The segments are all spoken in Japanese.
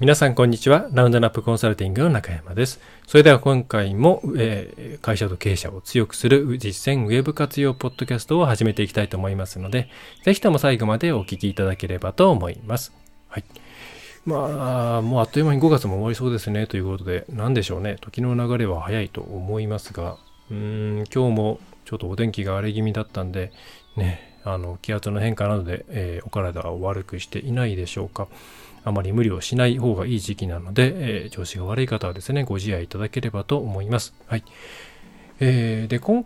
皆さんこんにちは。ラウンドナップコンサルティングの中山です。それでは今回も、えー、会社と経営者を強くする実践ウェブ活用ポッドキャストを始めていきたいと思いますので、ぜひとも最後までお聞きいただければと思います。はい。まあ、もうあっという間に5月も終わりそうですねということで、何でしょうね。時の流れは早いと思いますが、うーん、今日もちょっとお天気が荒れ気味だったんで、ね、あの、気圧の変化などで、えー、お体を悪くしていないでしょうか。あまり無理をしない方がいい時期なので、えー、調子が悪い方はですね、ご自愛いただければと思います。はい。えー、で、今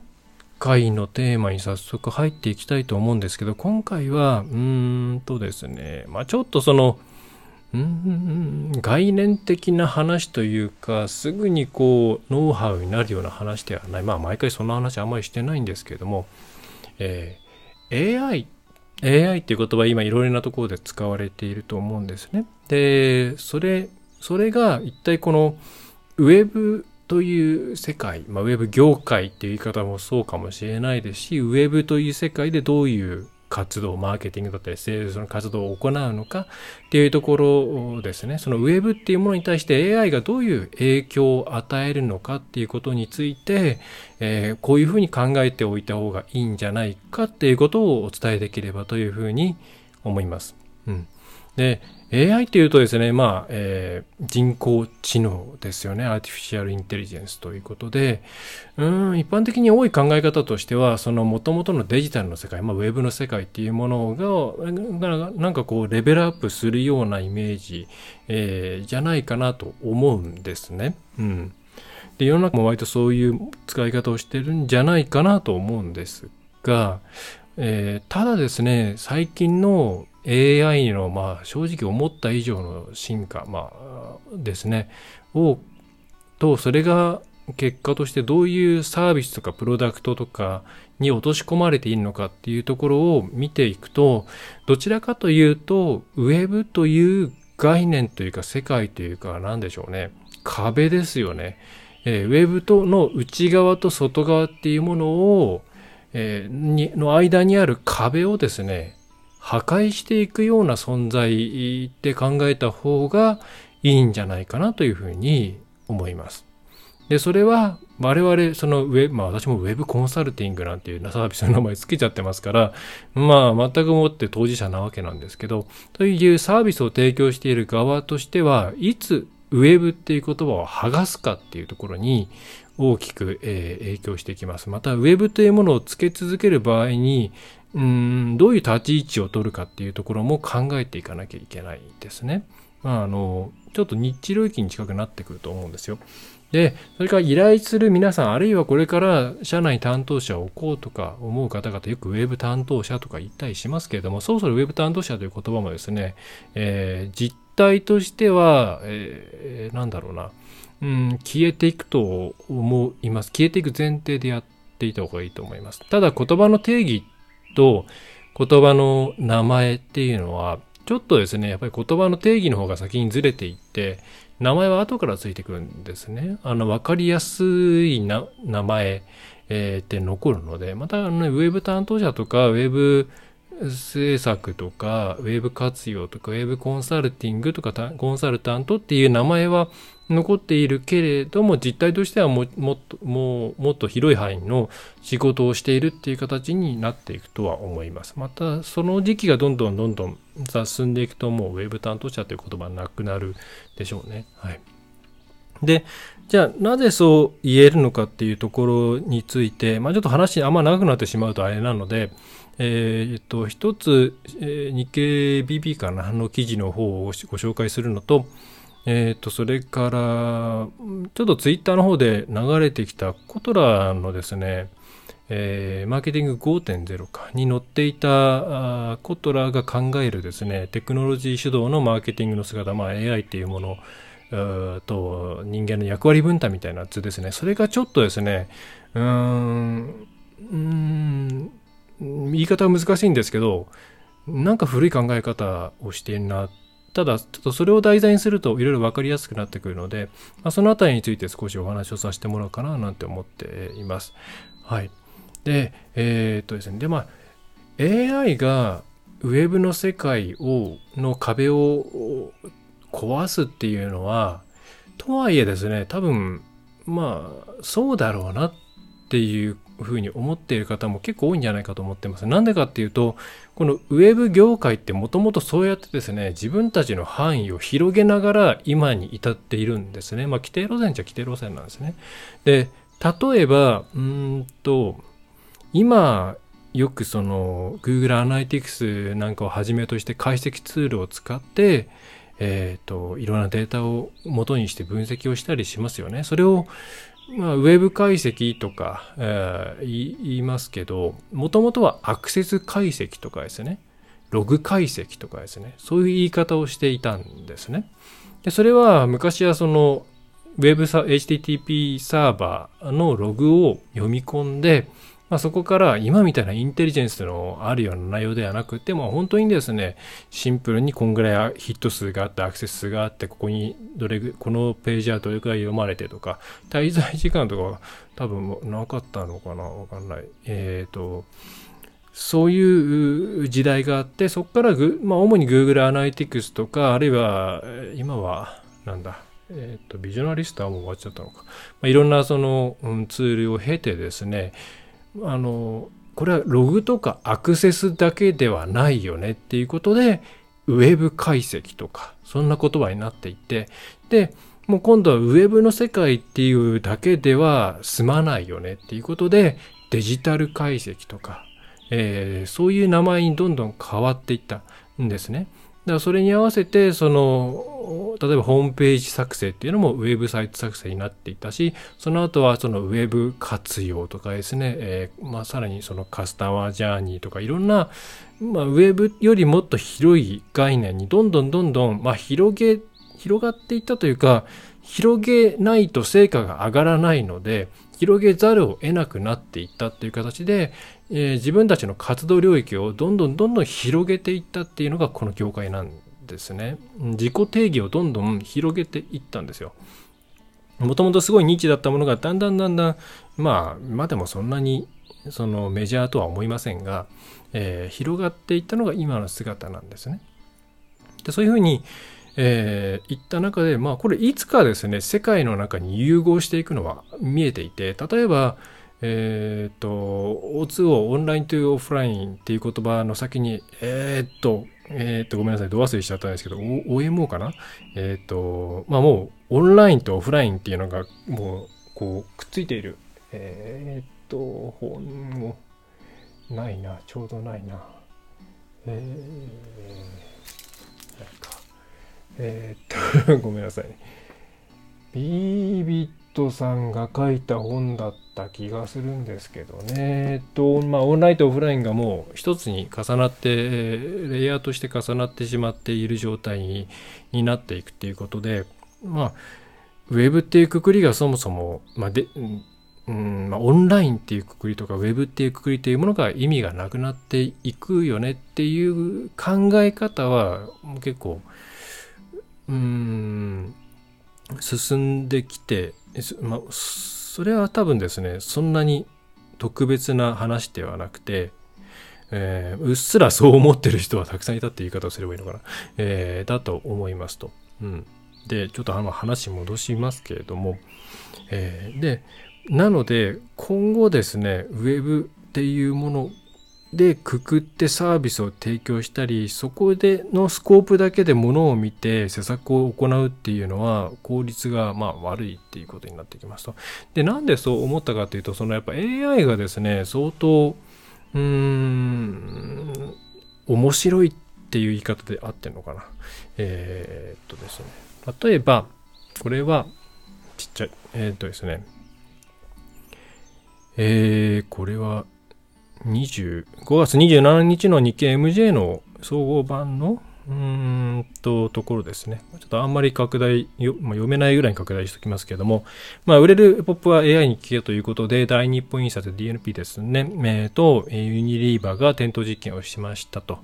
回のテーマに早速入っていきたいと思うんですけど、今回は、うーんとですね、まあちょっとその、うん概念的な話というかすぐにこうノウハウになるような話ではないまあ毎回その話あんまりしてないんですけれども、えー、AI AI っていう言葉今いろいろなところで使われていると思うんですね。で、それ、それが一体このウェブという世界、まあ、ウェブ業界っていう言い方もそうかもしれないですし、ウェブという世界でどういう活動、マーケティングだったり、セールスの活動を行うのかっていうところですね。そのウェブっていうものに対して AI がどういう影響を与えるのかっていうことについて、えー、こういうふうに考えておいた方がいいんじゃないかっていうことをお伝えできればというふうに思います。うん。で、AI っていうとですね、まあ、えー、人工知能ですよね。アーティフィシャルインテリジェンスということで、うん、一般的に多い考え方としては、その元々のデジタルの世界、まあ、ウェブの世界っていうものが、なんかこう、レベルアップするようなイメージ、えー、じゃないかなと思うんですね。うん。で、世の中も割とそういう使い方をしてるんじゃないかなと思うんですが、えー、ただですね、最近の AI の、まあ、正直思った以上の進化、まあ、ですね、を、と、それが結果としてどういうサービスとかプロダクトとかに落とし込まれているのかっていうところを見ていくと、どちらかというと、ウェブという概念というか世界というか何でしょうね。壁ですよね。えー、ウェブとの内側と外側っていうものを、えー、にの間にある壁をですね、破壊していくような存在って考えた方がいいんじゃないかなというふうに思います。で、それは我々、そのウェブ、まあ私もウェブコンサルティングなんていうサービスの名前つけちゃってますから、まあ全くもって当事者なわけなんですけど、というサービスを提供している側としては、いつウェブっていう言葉を剥がすかっていうところに大きく、影響してきます。また、ウェブというものをつけ続ける場合に、うんどういう立ち位置を取るかっていうところも考えていかなきゃいけないですね。まあ、あの、ちょっと日地領域に近くなってくると思うんですよ。で、それから依頼する皆さん、あるいはこれから社内担当者を置こうとか思う方々、よくウェブ担当者とか言ったりしますけれども、そろそろウェブ担当者という言葉もですね、えー、実態としては、えー、なんだろうな、うん、消えていくと思います。消えていく前提でやっていた方がいいと思います。ただ言葉の定義と言葉の名前っていうのは、ちょっとですね、やっぱり言葉の定義の方が先にずれていって、名前は後からついてくるんですね。あの、分かりやすいな名前、えー、って残るので、また、ね、ウェブ担当者とか、ウェブ制作とか、ウェブ活用とか、ウェブコンサルティングとか、コンサルタントっていう名前は残っているけれども、実態としてはもっと、もう、もっと広い範囲の仕事をしているっていう形になっていくとは思います。また、その時期がどんどんどんどん進んでいくと、もうウェブ担当者という言葉はなくなるでしょうね。はい。で、じゃあなぜそう言えるのかっていうところについて、まあちょっと話あんま長くなってしまうとあれなので、えー、っと、一つ、えー、日経 BP かなの記事の方をご紹介するのと、え、っと、それから、ちょっとツイッターの方で流れてきたコトラのですね、えー、マーケティング5.0かに載っていたあコトラが考えるですね、テクノロジー主導のマーケティングの姿、まあ AI っていうものと人間の役割分担みたいな図ですね。それがちょっとですね、うーん、うん言い方は難しいんですけど、なんか古い考え方をしているな。ただ、ちょっとそれを題材にするといろいろ分かりやすくなってくるので、まあ、そのあたりについて少しお話をさせてもらおうかななんて思っています。はい。で、えー、っとですね、で、まあ、AI がウェブの世界を、の壁を壊すっていうのは、とはいえですね、多分、まあ、そうだろうなっていうふうに思っている方も結構多いんじゃないかと思ってます。なんでかっていうと、このウェブ業界ってもともとそうやってですね、自分たちの範囲を広げながら今に至っているんですね。まあ、規定路線っちゃ規定路線なんですね。で、例えば、うんと、今、よくその Google Analytics なんかをはじめとして解析ツールを使って、えっ、ー、と、いろんなデータを元にして分析をしたりしますよね。それを、まあ、ウェブ解析とか、えー、言いますけど、もともとはアクセス解析とかですね、ログ解析とかですね、そういう言い方をしていたんですね。で、それは昔はその、ウェブサ、HTTP サーバーのログを読み込んで、まあ、そこから今みたいなインテリジェンスのあるような内容ではなくて、も本当にですね、シンプルにこんぐらいヒット数があって、アクセス数があって、ここにどれぐ、このページはどれくらい読まれてとか、滞在時間とか多分なかったのかなわかんない。えっ、ー、と、そういう時代があって、そこからグ、まあ、主に Google Analytics とか、あるいは、今は、なんだ、えっ、ー、と、ビジョナリストはもう終わっちゃったのか。まあ、いろんなその、うん、ツールを経てですね、あの、これはログとかアクセスだけではないよねっていうことで、ウェブ解析とか、そんな言葉になっていて、で、もう今度はウェブの世界っていうだけでは済まないよねっていうことで、デジタル解析とか、えー、そういう名前にどんどん変わっていったんですね。だからそれに合わせて、その、例えばホームページ作成っていうのもウェブサイト作成になっていたし、その後はそのウェブ活用とかですね、えー、まあさらにそのカスタマージャーニーとかいろんな、まあウェブよりもっと広い概念にどんどんどんどん、まあ広げ、広がっていったというか、広げないと成果が上がらないので、広げざるを得なくなっていったっていう形で、えー、自分たちの活動領域をどんどんどんどん広げていったっていうのがこの業界なんですね。自己定義をどんどん広げていったんですよ。もともとすごいニッチだったものがだんだんだんだん、まあ、今でもそんなにそのメジャーとは思いませんが、えー、広がっていったのが今の姿なんですね。でそういうふうに、えー、いった中で、まあこれいつかですね、世界の中に融合していくのは見えていて、例えば、えっ、と、O2O、オンラインとオフラインっていう言葉の先に、えっ、と、えっ、と、ごめんなさい、ど忘れしちゃったんですけど、OMO かな？えっ、と、まあもう、オンラインとオフラインっていうのが、もう、こう、くっついている。えっ、と、本も、ないな、ちょうどないな。えー、ないか。えっと、ごめんなさい。ビービットさんが書いた本だった気がするんですけどね。えっと、まあ、オンラインとオフラインがもう一つに重なって、レイヤーとして重なってしまっている状態にになっていくっていうことで、まあ、ウェブっていうくくりがそもそも、まあ、で、うんまあ、オンラインっていうくくりとかウェブっていうくくりというものが意味がなくなっていくよねっていう考え方は結構うん進んできてま、それは多分ですね、そんなに特別な話ではなくて、えー、うっすらそう思ってる人はたくさんいたって言い方をすればいいのかな。えー、だと思いますと。うん。で、ちょっとあの話戻しますけれども、えー、で、なので、今後ですね、ウェブっていうものでくくってサービスを提供したりそこでのスコープだけでものを見て施策を行うっていうのは効率がまあ悪いっていうことになってきますと。でなんでそう思ったかというとそのやっぱ AI がですね相当うーん面白いっていう言い方で合ってるのかな。えー、っとですね例えばこれはちっちゃいえー、っとですねえー、これは25月27日の日経 MJ の総合版のうーんと、ところですね。ちょっとあんまり拡大、よまあ、読めないぐらいに拡大しておきますけれども、まあ、売れるポップは AI に聞けということで、大日本印刷 DNP ですね、えー、と、ユニリーバーが点灯実験をしましたと。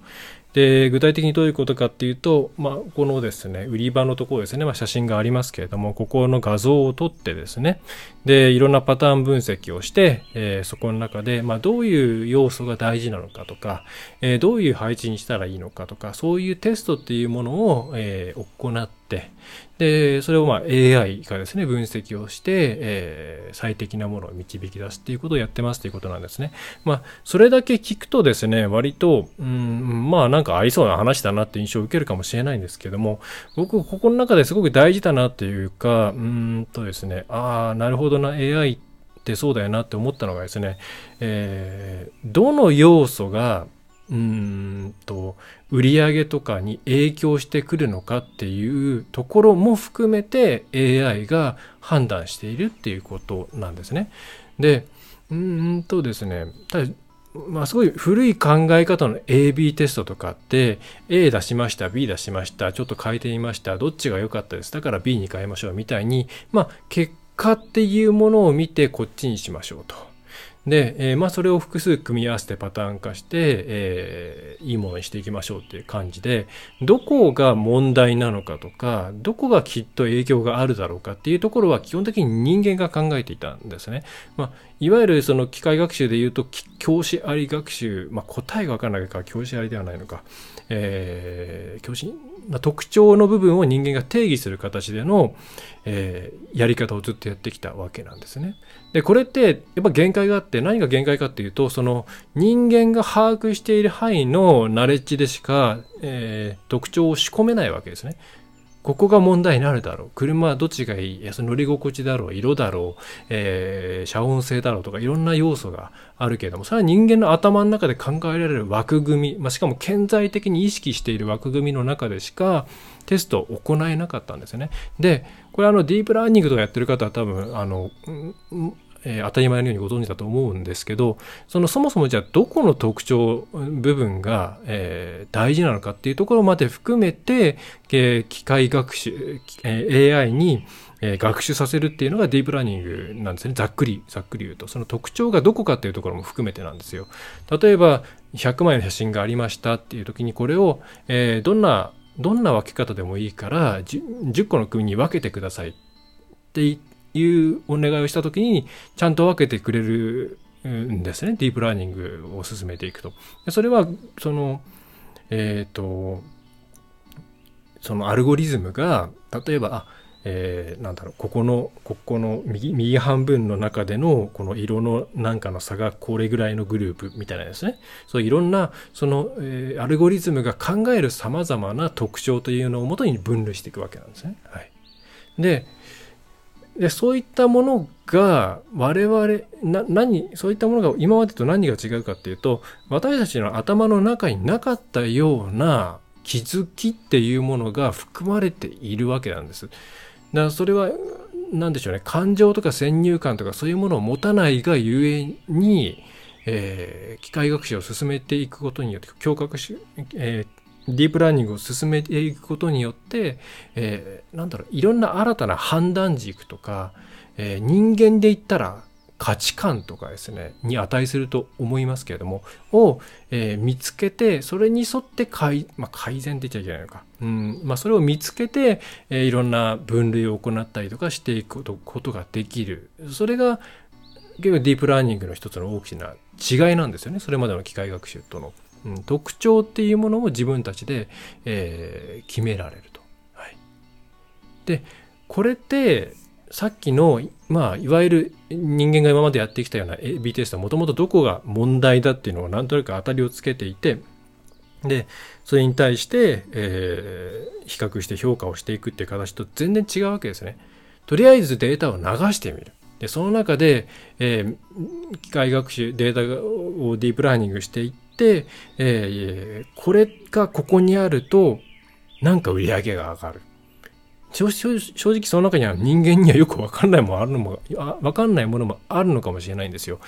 で、具体的にどういうことかっていうと、まあ、このですね、売り場のところですね、まあ、写真がありますけれども、ここの画像を撮ってですね、で、いろんなパターン分析をして、えー、そこの中で、まあ、どういう要素が大事なのかとか、えー、どういう配置にしたらいいのかとか、そういうテストっていうものを、えー、行って、で、それをまあ AI がですね、分析をして、えー、最適なものを導き出すっていうことをやってますということなんですね。まあ、それだけ聞くとですね、割と、うん、まあなんか合いそうな話だなって印象を受けるかもしれないんですけども、僕、ここの中ですごく大事だなっていうか、うんとですね、ああ、なるほどな、AI ってそうだよなって思ったのがですね、えー、どの要素が、うんと売上とかに影響してくるのかっていうところも含めて AI が判断しているっていうことなんですね。でうんとですねただまあ、すごい古い考え方の AB テストとかって A 出しました B 出しましたちょっと変えてみましたどっちが良かったですだから B に変えましょうみたいに、まあ、結果っていうものを見てこっちにしましょうと。で、えー、まあそれを複数組み合わせてパターン化して、えー、いいものにしていきましょうっていう感じで、どこが問題なのかとか、どこがきっと影響があるだろうかっていうところは基本的に人間が考えていたんですね。まあ、いわゆるその機械学習で言うと、教師あり学習、まあ答えがわからないから教師ありではないのか、えー、教師、まあ、特徴の部分を人間が定義する形での、えー、やり方をずっとやってきたわけなんですね。で、これってやっぱ限界があって何が限界かっていうと、その人間が把握している範囲のナレッジでしか、えー、特徴を仕込めないわけですね。ここが問題になるだろう。車はどっちがいい？いその乗り心地だろう。色だろう。えー、遮音性だろうとかいろんな要素があるけれども、それは人間の頭の中で考えられる枠組み、まあ、しかも顕在的に意識している枠組みの中でしかテストを行えなかったんですよね。で、これあのディープラーニングとかやってる方は多分、あの、えー、当たり前のようにご存知だと思うんですけどそのそもそもじゃあどこの特徴部分が、えー、大事なのかっていうところまで含めて、えー、機械学習、え、AI に、え、学習させるっていうのがディープラーニングなんですね。ざっくりざっくり言うと。その特徴がどこかっていうところも含めてなんですよ。例えば100枚の写真がありましたっていう時にこれを、えー、どんなどんな分け方でもいいから 10, 10個の組に分けてくださいって言っていうお願いをした時にちゃんと分けてくれるんですねディープラーニングを進めていくと。それはそのえっ、ー、とそのアルゴリズムが例えばあえー、なんだろうここのここの右右半分の中でのこの色のなんかの差がこれぐらいのグループみたいなですねそういろんなその、えー、アルゴリズムが考えるさまざまな特徴というのをもとに分類していくわけなんですね。はい、ででそういったものが我々な何そういったものが今までと何が違うかっていうと私たちの頭の中になかったような気づきっていうものが含まれているわけなんです。だからそれは何でしょうね感情とか先入観とかそういうものを持たないがゆえに、えー、機械学習を進めていくことによって胸郭し、えー、ディープラーニングを進めていくことによって、えー、なんだろう、いろんな新たな判断軸とか、えー、人間で言ったら価値観とかですね、に値すると思いますけれども、を、えー、見つけて、それに沿って改,、まあ、改善って言っちゃいけないのか。うん、まあ、それを見つけて、えー、いろんな分類を行ったりとかしていくことことができる。それが、結構ディープラーニングの一つの大きな違いなんですよね。それまでの機械学習との。うん、特徴っていうものを自分たちで、えー、決められると。はい、でこれってさっきの、まあ、いわゆる人間が今までやってきたような AB テストはもともとどこが問題だっていうのをなんとなく当たりをつけていてでそれに対して、えー、比較して評価をしていくっていう形と全然違うわけですね。とりあえずデータを流してみる。でその中で、えー、機械学習データをディープラーニングしていって、えー、これがここにあると、なんか売り上げが上がる。正直その中には人間にはよくわかんないものあるのも、わかんないものもあるのかもしれないんですよ。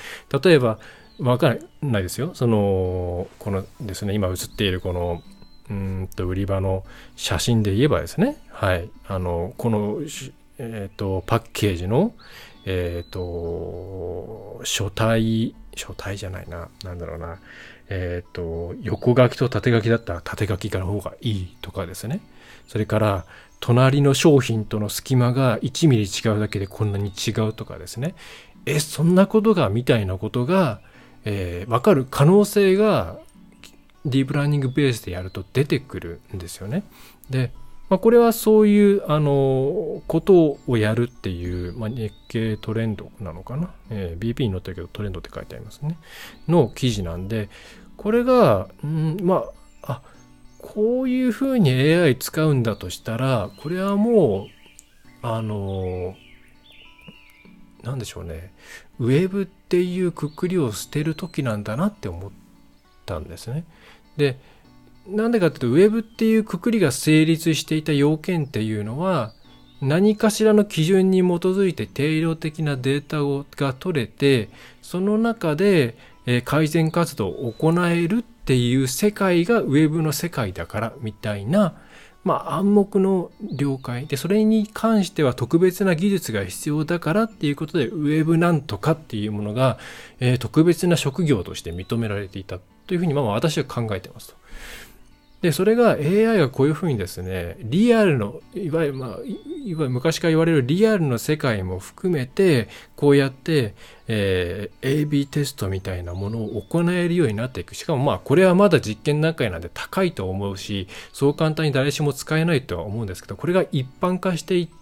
例えば、わかんないですよ。その、このですね、今映っているこの、うんと、売り場の写真で言えばですね、はい。あの、この、えっ、ー、と、パッケージの、えっ、ー、と、書体、書体じゃないな、なんだろうな、えっ、ー、と、横書きと縦書きだったら縦書きから方がいいとかですね。それから、隣の商品との隙間が1ミリ違うだけでこんなに違うとかですね。え、そんなことが、みたいなことが、えー、わかる可能性が、ディープラーニングベースでやると出てくるんですよね。で、まあ、これはそういうあのことをやるっていう、まあ、日経トレンドなのかな、えー、BP に載ってるけどトレンドって書いてありますねの記事なんでこれが、うん、まああこういうふうに AI 使うんだとしたらこれはもうあのなんでしょうねウェブっていうくくりを捨てる時なんだなって思ったんですね。でなんでかっていうとウェブっていうくくりが成立していた要件っていうのは何かしらの基準に基づいて定量的なデータが取れてその中でえ改善活動を行えるっていう世界がウェブの世界だからみたいなまあ、暗黙の了解でそれに関しては特別な技術が必要だからっていうことでウェブなんとかっていうものが、えー、特別な職業として認められていたというふうにまあ私は考えてますと。で、それが AI がこういうふうにですね、リアルの、いわゆる、まあ、いわゆる昔から言われるリアルの世界も含めて、こうやって、えー、AB テストみたいなものを行えるようになっていく。しかもまあ、これはまだ実験段階なんで高いと思うし、そう簡単に誰しも使えないとは思うんですけど、これが一般化していって、って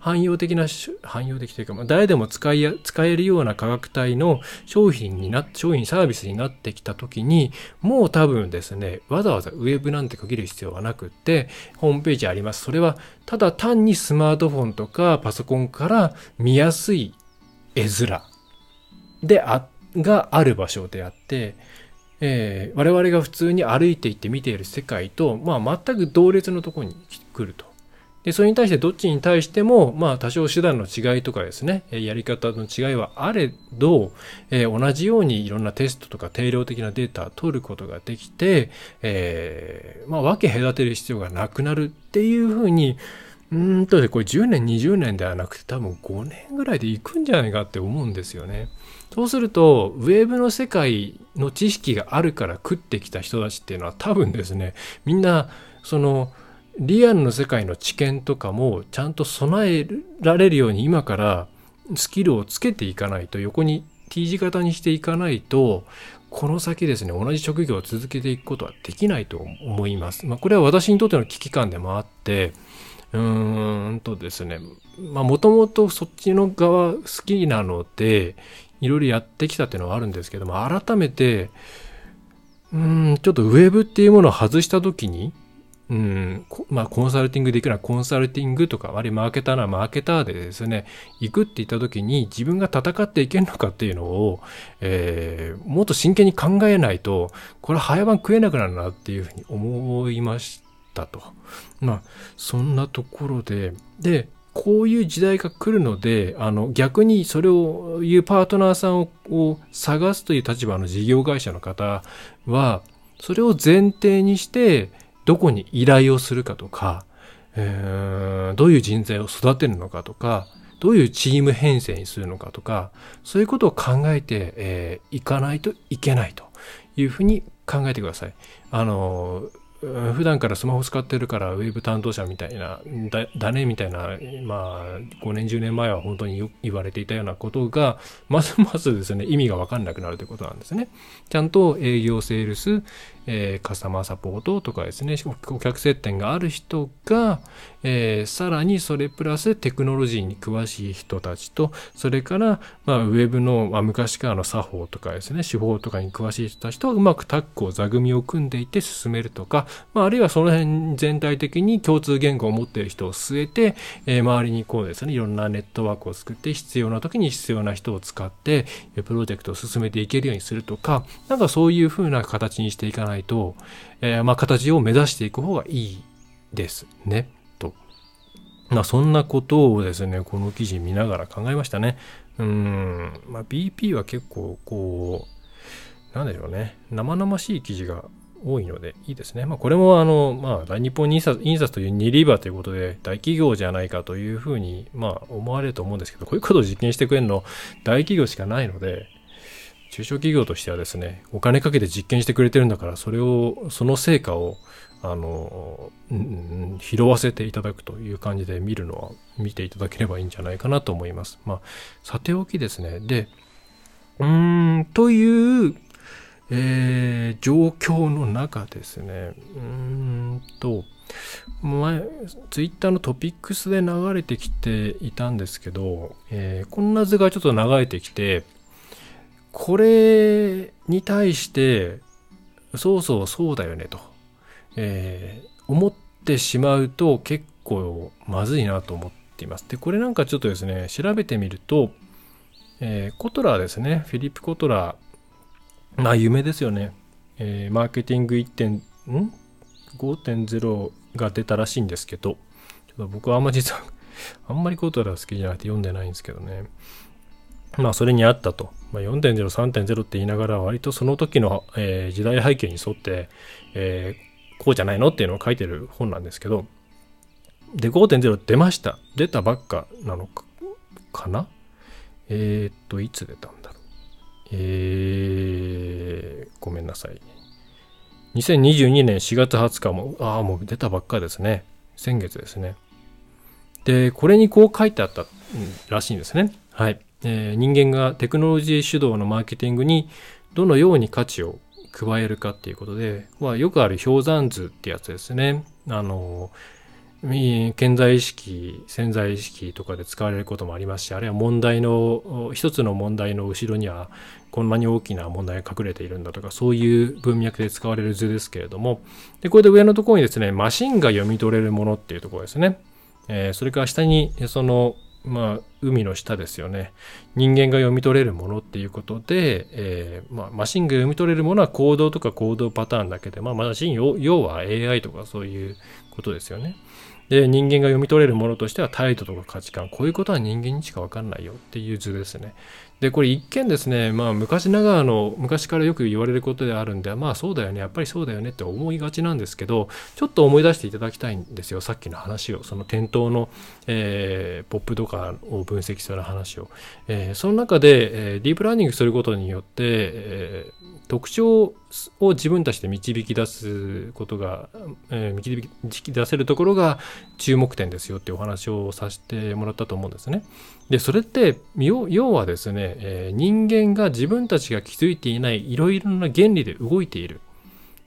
汎用的な汎用的というか、ま、誰でも使い使えるような価格帯の商品にな商品サービスになってきた時にもう多分ですねわざわざウェブなんて区切る必要はなくってホームページありますそれはただ単にスマートフォンとかパソコンから見やすい絵面であがある場所であってえー、我々が普通に歩いていって見ている世界と、まあ、全く同列のとこに来ると。で、それに対してどっちに対しても、まあ多少手段の違いとかですね、やり方の違いはあれど、えー、同じようにいろんなテストとか定量的なデータを取ることができて、えー、まあ分け隔てる必要がなくなるっていうふうに、うんとでこれ10年、20年ではなくて多分5年ぐらいでいくんじゃないかって思うんですよね。そうすると、ウェーブの世界の知識があるから食ってきた人たちっていうのは多分ですね、みんな、その、リアルの世界の知見とかもちゃんと備えられるように今からスキルをつけていかないと横に T 字型にしていかないとこの先ですね同じ職業を続けていくことはできないと思います。まあ、これは私にとっての危機感でもあってうーんとですねまあもともとそっちの側好きなのでいろいろやってきたっていうのはあるんですけども改めてうんちょっとウェブっていうものを外した時にうん、まあ、コンサルティングできるのはコンサルティングとか、あるいはマーケターならマーケターでですね、行くって言った時に自分が戦っていけるのかっていうのを、えー、もっと真剣に考えないと、これ早番食えなくなるなっていうふうに思いましたと。まあ、そんなところで、で、こういう時代が来るので、あの、逆にそれを言うパートナーさんをを探すという立場の事業会社の方は、それを前提にして、どこに依頼をするかとか、えー、どういう人材を育てるのかとか、どういうチーム編成にするのかとか、そういうことを考えてい、えー、かないといけないというふうに考えてください。あの、普段からスマホ使ってるからウェブ担当者みたいな、だだねみたいな、まあ、5年、10年前は本当に言われていたようなことが、ます ますですね、意味がわかんなくなるということなんですね。ちゃんと営業、セールス、えー、カスタマーサポートとかですね、顧客接点がある人が、えー、さらにそれプラステクノロジーに詳しい人たちと、それから、まあ、ウェブの、まあ、昔からの作法とかですね、手法とかに詳しい人たちとうまくタッグを座組を組んでいて進めるとか、まあ、あるいはその辺全体的に共通言語を持っている人を据えて、えー、周りにこうですね、いろんなネットワークを作って必要な時に必要な人を使って、プロジェクトを進めていけるようにするとか、なんかそういうふうな形にしていかないと、えー、まあ、形を目指していく方がいいですね。と。まあ、そんなことをですね、この記事見ながら考えましたね。うん、まあ、BP は結構、こう、なんでしょうね、生々しい記事が多いのでいいですね。まあ、これもあの、まあ、大日本印刷印刷という2リーバーということで大企業じゃないかというふうに、まあ、思われると思うんですけど、こういうことを実験してくれるの大企業しかないので、中小企業としてはですね、お金かけて実験してくれてるんだから、それを、その成果を、あの、うん、拾わせていただくという感じで見るのは、見ていただければいいんじゃないかなと思います。まあ、さておきですね。で、うーん、という、えー、状況の中ですね、うーんと、前、ツイッターのトピックスで流れてきていたんですけど、えー、こんな図がちょっと流れてきて、これに対して、そうそうそうだよねと、えー、思ってしまうと結構まずいなと思っています。で、これなんかちょっとですね、調べてみると、えー、コトラーですね、フィリップ・コトラー、まあ有名ですよね。えー、マーケティング1点、ん ?5.0 が出たらしいんですけど、ちょっと僕はあんま実は あんまりコートラ好きじゃなくて読んでないんですけどね。まあそれにあったと。まあ、4.0、3.0って言いながら割とその時の、えー、時代背景に沿って、えー、こうじゃないのっていうのを書いてる本なんですけど、で、5.0出ました。出たばっかなのかかな？えー、っと、いつ出たんだろう？えー、ごめんなさい。2022年4月20日も、ああ、もう出たばっかですね。先月ですね。で、これにこう書いてあったらしいんですね。はい。えー、人間がテクノロジー主導のマーケティングにどのように価値を加えるかっていうことで、まあ、よくある氷山図ってやつですね。あの、健在意識、潜在意識とかで使われることもありますし、あるいは問題の、一つの問題の後ろにはこんなに大きな問題が隠れているんだとか、そういう文脈で使われる図ですけれども、で、これで上のところにですね、マシンが読み取れるものっていうところですね。えー、それから下に、その、まあ、海の下ですよね。人間が読み取れるものっていうことで、えー、まあ、マシンが読み取れるものは行動とか行動パターンだけで、まあ、マシン要は AI とかそういうことですよね。で、人間が読み取れるものとしては態度とか価値観。こういうことは人間にしかわかんないよっていう図ですね。で、これ一見ですね、まあ昔ながらの、昔からよく言われることであるんで、まあそうだよね、やっぱりそうだよねって思いがちなんですけど、ちょっと思い出していただきたいんですよ、さっきの話を。その店頭の、えー、ポップとかを分析する話を。えー、その中で、えー、ディープラーニングすることによって、えー特徴を自分たちで導き出すことが、えー、導き出せるところが注目点ですよっていうお話をさせてもらったと思うんですね。で、それって要はですね、えー、人間が自分たちが気づいていないいろいろな原理で動いている。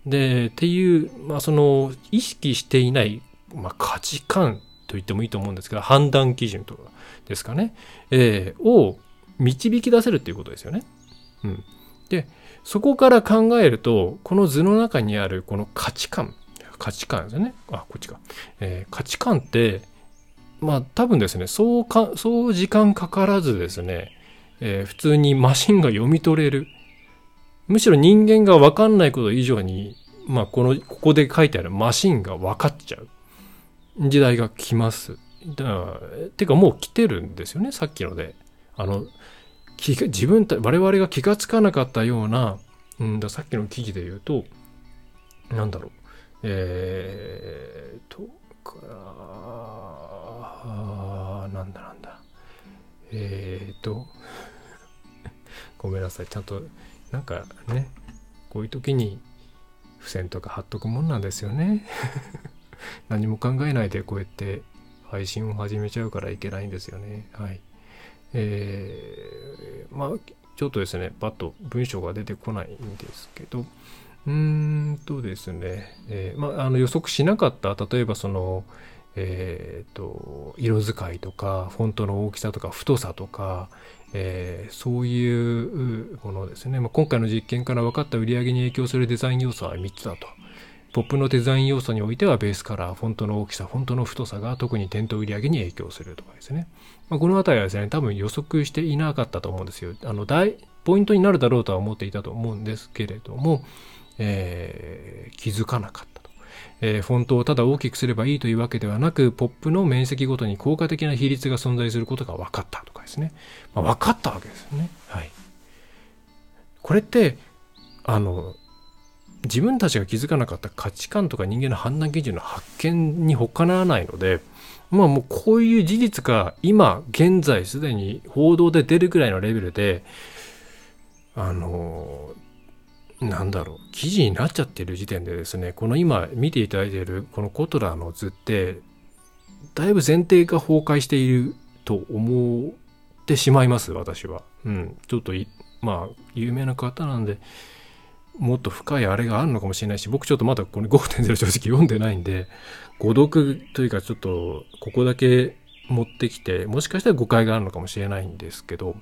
で、っていう、まあその意識していない、まあ、価値観と言ってもいいと思うんですけど、判断基準とかですかね、えー、を導き出せるっていうことですよね。うん。で、そこから考えると、この図の中にあるこの価値観、価値観ですね。あ、こっちか。えー、価値観って、まあ多分ですね、そうか、そう時間かからずですね、えー、普通にマシンが読み取れる。むしろ人間がわかんないこと以上に、まあこの、ここで書いてあるマシンが分かっちゃう時代が来ます。だ、てかもう来てるんですよね、さっきので。あの、自分た、我々が気がつかなかったような、うんだ、さっきの記事で言うと、なんだろう、えーと、あなんだなんだ、えーと、ごめんなさい、ちゃんと、なんかね、こういう時に付箋とか貼っとくもんなんですよね。何も考えないでこうやって配信を始めちゃうからいけないんですよね。はい。え、まあ、ちょっとですね、パッと文章が出てこないんですけど、うーんとですね、えー、まあ、あの予測しなかった、例えばその、えーと、色使いとかフォントの大きさとか太さとか、えー、そういうものですね、まあ、今回の実験から分かった売り上げに影響するデザイン要素は3つだと。ポップのデザイン要素においてはベースカラー、フォントの大きさ、フォントの太さが特に店頭売上に影響するとかですね。まあ、このあたりはですね、多分予測していなかったと思うんですよ。あの、大、ポイントになるだろうとは思っていたと思うんですけれども、えー、気づかなかったと。えー、フォントをただ大きくすればいいというわけではなく、ポップの面積ごとに効果的な比率が存在することが分かったとかですね。まあ、分かったわけですよね。はい。これって、あの、自分たちが気づかなかった価値観とか人間の判断基準の発見に他ならないので、まあもうこういう事実が今現在すでに報道で出るぐらいのレベルで、あの、なんだろう、記事になっちゃってる時点でですね、この今見ていただいているこのコトラの図って、だいぶ前提が崩壊していると思ってしまいます、私は。うん。ちょっとまあ、有名な方なんで、もっと深いあれがあるのかもしれないし、僕ちょっとまだこれ5.0 正直読んでないんで、誤読というかちょっとここだけ持ってきて、もしかしたら誤解があるのかもしれないんですけど、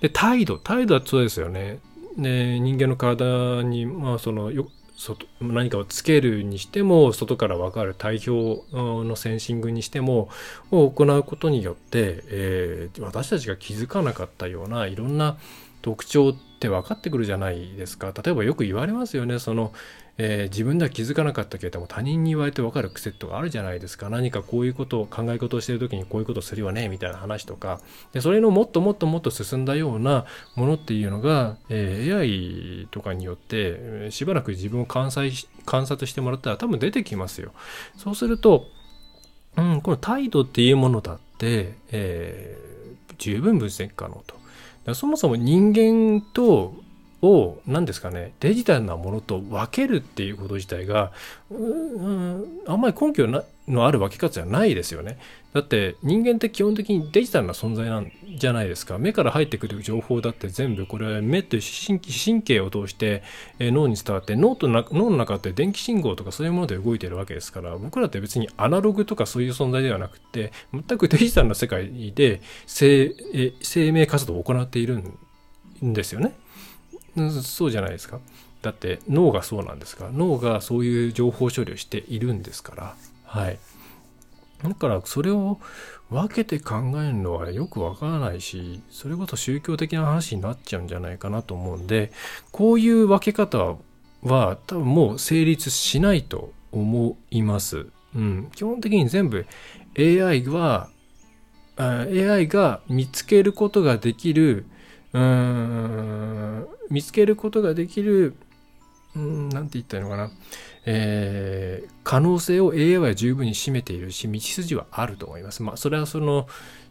で、態度。態度はそうですよね。で、人間の体に、まあその、よ外何かをつけるにしても外から分かる体表のセンシングにしてもを行うことによって、えー、私たちが気づかなかったようないろんな特徴って分かってくるじゃないですか。例えばよく言われますよね。その、えー、自分では気づかなかったけれども他人に言われて分かる癖とかあるじゃないですか。何かこういうことを考え事をしてる時にこういうことするよねみたいな話とか。でそれのもっともっともっと進んだようなものっていうのが、えー、AI とかによってしばらく自分を観察観察してもらったら多分出てきますよ。そうすると、うん、この態度っていうものだって、えー、十分分析可能と。そもそも人間とを何ですかねデジタルなものと分けるっていうこと自体がうんあんまり根拠のある分け方じゃないですよね。だって人間って基本的にデジタルな存在なんじゃないですか。目から入ってくる情報だって全部これは目という神経を通して脳に伝わって脳と脳の中って電気信号とかそういうもので動いてるわけですから僕らって別にアナログとかそういう存在ではなくて全くデジタルな世界で生命活動を行っているんですよね。そうじゃないですか。だって脳がそうなんですから脳がそういう情報処理をしているんですからはいだからそれを分けて考えるのはよくわからないしそれこそ宗教的な話になっちゃうんじゃないかなと思うんでこういう分け方は多分もう成立しないと思います。うん、基本的に全部 AI は AI が見つけることができる見つけることができるうんなんて言ったらいいのかな、えー、可能性を AI は十分に占めているし道筋はあると思います。まあそれはその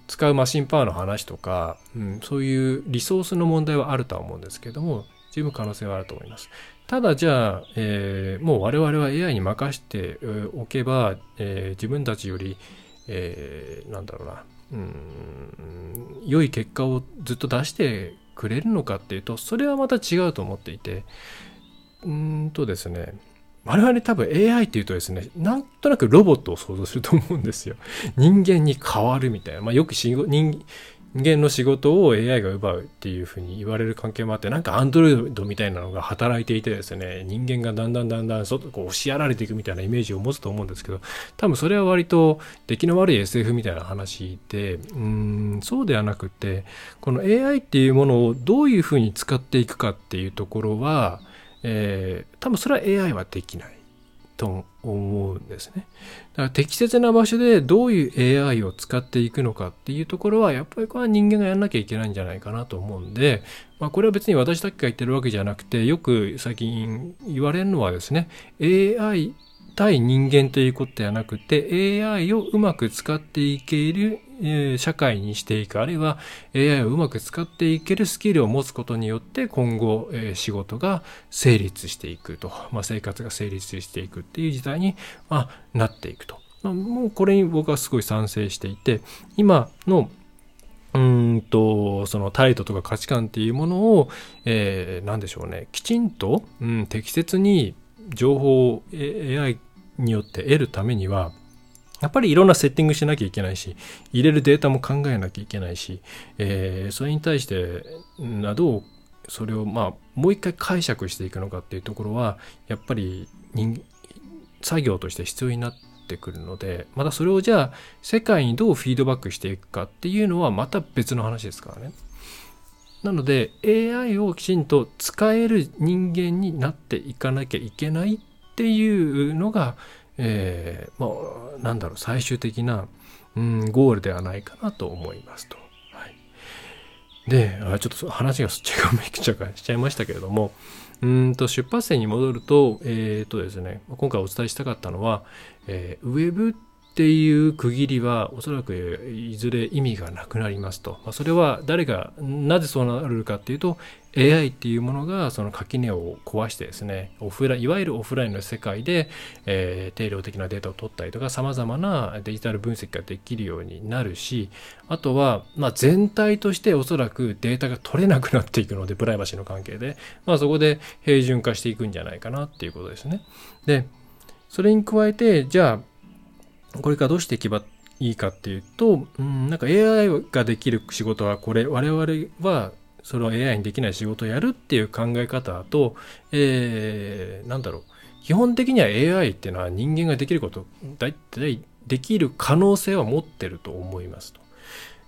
使うマシンパワーの話とか、うん、そういうリソースの問題はあるとは思うんですけども十分可能性はあると思います。ただじゃあ、えー、もう我々は AI に任しておけば、えー、自分たちより、えー、なんだろうなうん良い結果をずっと出してくれるのかっていうとそれはまた違うと思っていてうんとですね我々多分 AI っていうとですね、なんとなくロボットを想像すると思うんですよ。人間に変わるみたいな。まあよく人間の仕事を AI が奪うっていうふうに言われる関係もあって、なんかアンドロイドみたいなのが働いていてですね、人間がだんだんだんだん外こう押しやられていくみたいなイメージを持つと思うんですけど、多分それは割と出来の悪い SF みたいな話で、うーん、そうではなくて、この AI っていうものをどういうふうに使っていくかっていうところは、えー、多分それは AI はできない。と思うんですね。だから適切な場所でどういう AI を使っていくのかっていうところはやっぱりこれは人間がやんなきゃいけないんじゃないかなと思うんで、まあ、これは別に私だけが言ってるわけじゃなくてよく最近言われるのはですね AI 対人間ということではなくて AI をうまく使っていける、え、社会にしていく。あるいは AI をうまく使っていけるスキルを持つことによって今後、え、仕事が成立していくと、まあ、生活が成立していくっていう時代に、まあ、なっていくと。ま。もうこれに僕はすごい賛成していて今のうんとその態度とか価値観っていうものを、えー、何でしょうね。きちんと、うん、適切に情報を AI によって得るためには、やっぱりいろんなセッティングしなきゃいけないし、入れるデータも考えなきゃいけないし、えー、それに対して、などうそれをまあもう一回解釈していくのかっていうところは、やっぱり人作業として必要になってくるので、またそれをじゃあ世界にどうフィードバックしていくかっていうのはまた別の話ですからね。なので AI をきちんと使える人間になっていかなきゃいけないていうのが、えー、まあ、なんだろう、最終的な、うん、ゴールではないかなと思いますと。はい、で、あちょっと話がそっちがめきちゃかしちゃいましたけれども、うんと出発点に戻ると、えっ、ー、とですね、今回お伝えしたかったのは、えー、ウェブっっていう区切りはおそらくいずれ意味がなくなりますと、まあ、それは誰がなぜそうなるかっていうと AI っていうものがその垣根を壊してですねオフラいわゆるオフラインの世界で、えー、定量的なデータを取ったりとかさまざまなデジタル分析ができるようになるしあとは、まあ、全体としておそらくデータが取れなくなっていくのでプライバシーの関係で、まあ、そこで平準化していくんじゃないかなっていうことですね。でそれに加えてじゃあこれからどうしていけばいいかっていうと、うん、なんか AI ができる仕事はこれ我々はそれを AI にできない仕事をやるっていう考え方と、えー、なんだろう。基本的には AI っていうのは人間ができること、だいたいできる可能性は持ってると思いますと。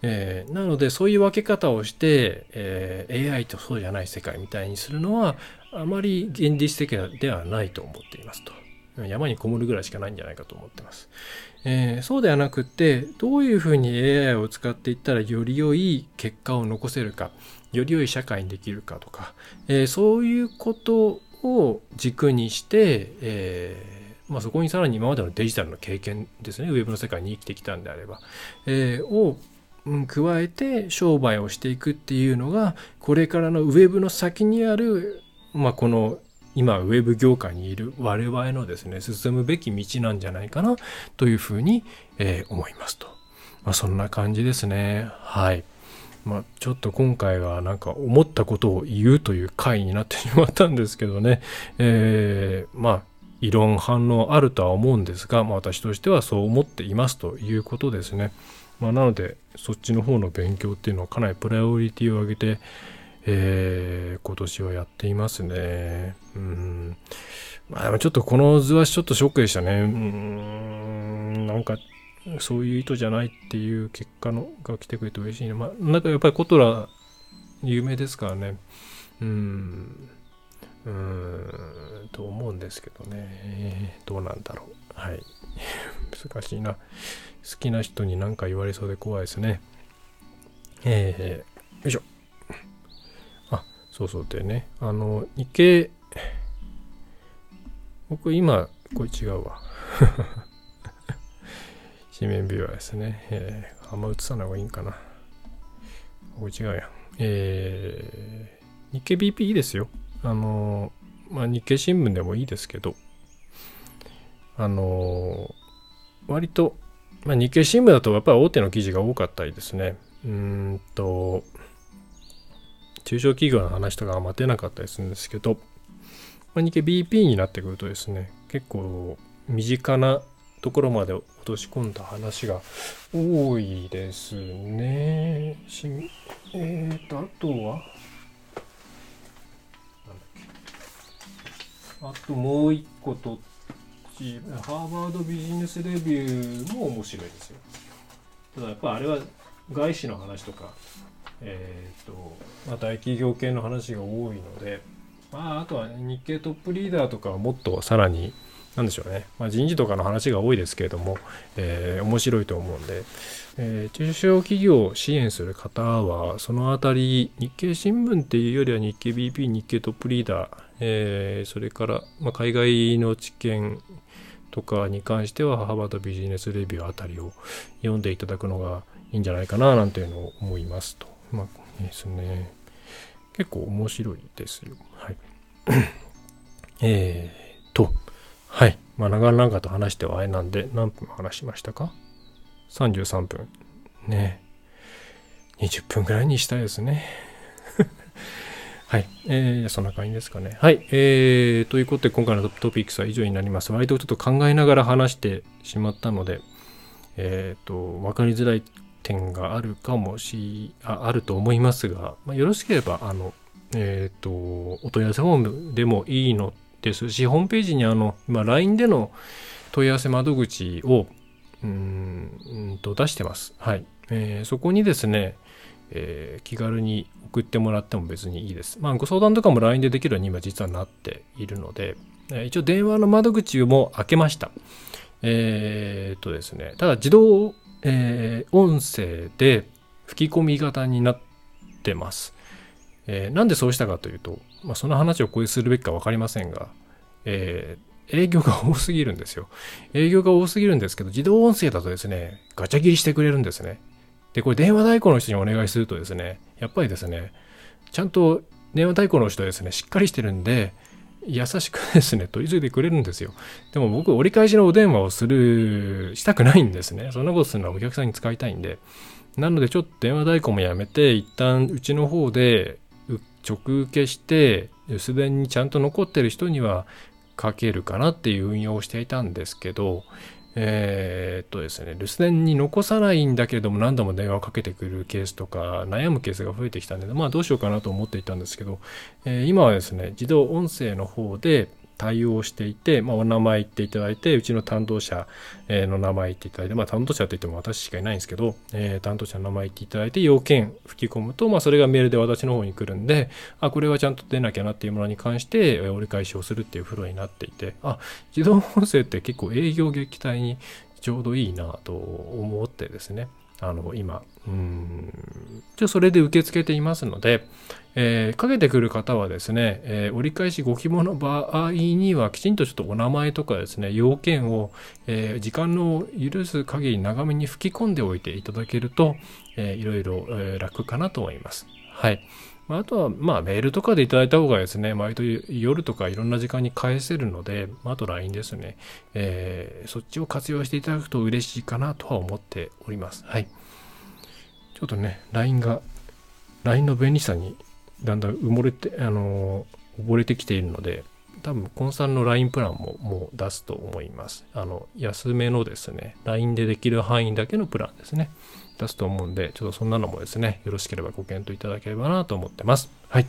えー、なのでそういう分け方をして、えー、AI とそうじゃない世界みたいにするのはあまり現実的ではないと思っていますと。山にこもるぐらいしかないんじゃないかと思ってます。えー、そうではなくてどういうふうに AI を使っていったらより良い結果を残せるかより良い社会にできるかとか、えー、そういうことを軸にして、えー、まあ、そこにさらに今までのデジタルの経験ですねウェブの世界に生きてきたんであれば、えー、を加えて商売をしていくっていうのがこれからのウェブの先にある、まあ、この今ウェブ業界にいる我々のですね進むべき道なんじゃないかなというふうに、えー、思いますと、まあ、そんな感じですねはい。まあ、ちょっと今回はなんか思ったことを言うという回になってしまったんですけどね、えー、まあ異論反応あるとは思うんですが、まあ、私としてはそう思っていますということですね。まあ、なのでそっちの方の勉強っていうのはかなりプライオリティを上げて、えー、今年はやっていますね。うん。まあでもちょっとこの図はちょっとショックでしたね。うん、なんかそういう意図じゃないっていう結果のが来てくれて嬉しいね。まあ、なんかやっぱりコトラ有名ですからね。うん。うん、と思うんですけどね。どうなんだろう。はい。難しいな。好きな人に何か言われそうで怖いですね。えー、よいしょ。そうそうでね。あの、日経、僕今、これ違うわ。紙面ビューアーですね。えー、あんま映さない方がいいんかな。これ違うやん。えー、日経 BP いいですよ。あの、まあ、日経新聞でもいいですけど、あの、割と、まあ、日経新聞だとやっぱり大手の記事が多かったりですね。うんと、中小企業の話とかは待てなかったりするんですけど、まあ、日経 BP になってくるとですね、結構身近なところまで落とし込んだ話が多いですね。しえーと、あとはあともう一個とハーバードビジネスレビューも面白いですよ。ただやっぱあれは外資の話とか、えっ、と、まあ、大企業系の話が多いので、まあ、あとは日経トップリーダーとかはもっとさらになんでしょうね、まあ、人事とかの話が多いですけれども、えー、面白いと思うんで、えー、中小企業を支援する方は、そのあたり、日経新聞っていうよりは日経 BP、日経トップリーダー、えー、それから、まあ、海外の知見とかに関しては、ハーバードビジネスレビューあたりを読んでいただくのがいいんじゃないかな、なんていうのを思いますと。まあ、ですね。結構面白いですよ。はい。えーと、はい。まあ、長々と話してはあれなんで、何分話しましたか ?33 分。ね20分ぐらいにしたいですね。はい。えー、そんな感じですかね。はい。えー、ということで、今回のトピックスは以上になります。割とちょっと考えながら話してしまったので、えっ、ー、と、わかりづらい点があるかもし、ああると思いますが、まあ、よろしければ、あの、えっ、ー、と、お問い合わせフォームでもいいのですし、ホームページにあの、今 LINE での問い合わせ窓口をうんと出してます。はい。えー、そこにですね、えー、気軽に送ってもらっても別にいいです。まあ、ご相談とかも LINE でできるように今実はなっているので、えー、一応電話の窓口も開けました。えー、っとですね、ただ自動、えー、音声で吹き込み型になってます。えー、なんでそうしたかというと、まあ、その話をここでするべきか分かりませんが、え営業が多すぎるんですよ。営業が多すぎるんですけど、自動音声だとですね、ガチャ切りしてくれるんですね。で、これ電話代行の人にお願いするとですね、やっぱりですね、ちゃんと電話代行の人ですね、しっかりしてるんで、優しくですね、取り付いてくれるんですよ。でも僕、折り返しのお電話をする、したくないんですね。そんなことするのはお客さんに使いたいんで。なので、ちょっと電話代行もやめて、一旦うちの方で直受けして、留守電にちゃんと残ってる人にはかけるかなっていう運用をしていたんですけど、えー、っとですね、留守電に残さないんだけれども何度も電話をかけてくるケースとか悩むケースが増えてきたんで、まあどうしようかなと思っていたんですけど、えー、今はですね、自動音声の方で、対応していて、まあ、お名前言っていただいて、うちの担当者の名前言っていただいて、まあ、担当者って言っても私しかいないんですけど、えー、担当者の名前言っていただいて、要件吹き込むと、まあ、それがメールで私の方に来るんで、あ、これはちゃんと出なきゃなっていうものに関して、折り返しをするっていうフローになっていて、あ、自動音声って結構営業撃退にちょうどいいなと思ってですね、あの、今、うん、じゃそれで受け付けていますので、えー、かけてくる方はですね、えー、折り返しご希望の場合にはきちんとちょっとお名前とかですね、要件を、えー、時間の許す限り長めに吹き込んでおいていただけると、えー、いろいろ、えー、楽かなと思います。はい。あ、とは、まあ、メールとかでいただいた方がですね、毎度夜とかいろんな時間に返せるので、あ、あと LINE ですね、えー、そっちを活用していただくと嬉しいかなとは思っております。はい。ちょっとね、LINE が、LINE の便利さにだんだん埋もれて、あの溺れてきているので、多分、コンサルの LINE プランももう出すと思います。あの、安めのですね、LINE でできる範囲だけのプランですね。出すと思うんで、ちょっとそんなのもですね、よろしければご検討いただければなと思ってます。はい。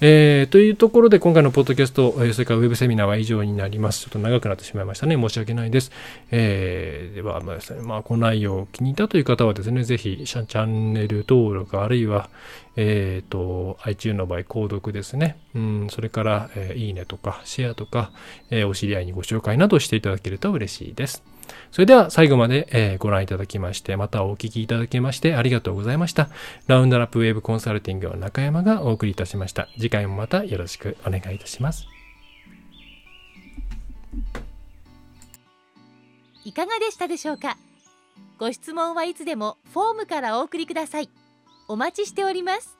えー、というところで今回のポッドキャスト、それからウェブセミナーは以上になります。ちょっと長くなってしまいましたね。申し訳ないです。えー、では、まあですね、まあ、この内容気に入ったという方はですね、ぜひ、チャンネル登録、あるいは、えっ、ー、と、iTune の場合、購読ですね。うん、それから、えー、いいねとか、シェアとか、えー、お知り合いにご紹介などしていただけると嬉しいです。それでは最後まで、えー、ご覧いただきまして、またお聞きいただきましてありがとうございました。ラウンドラップウェブコンサルティングの中山がお送りいたしました。次回もまたよろしくお願いいたします。いかがでしたでしょうか？ご質問はいつでもフォームからお送りください。お待ちしております。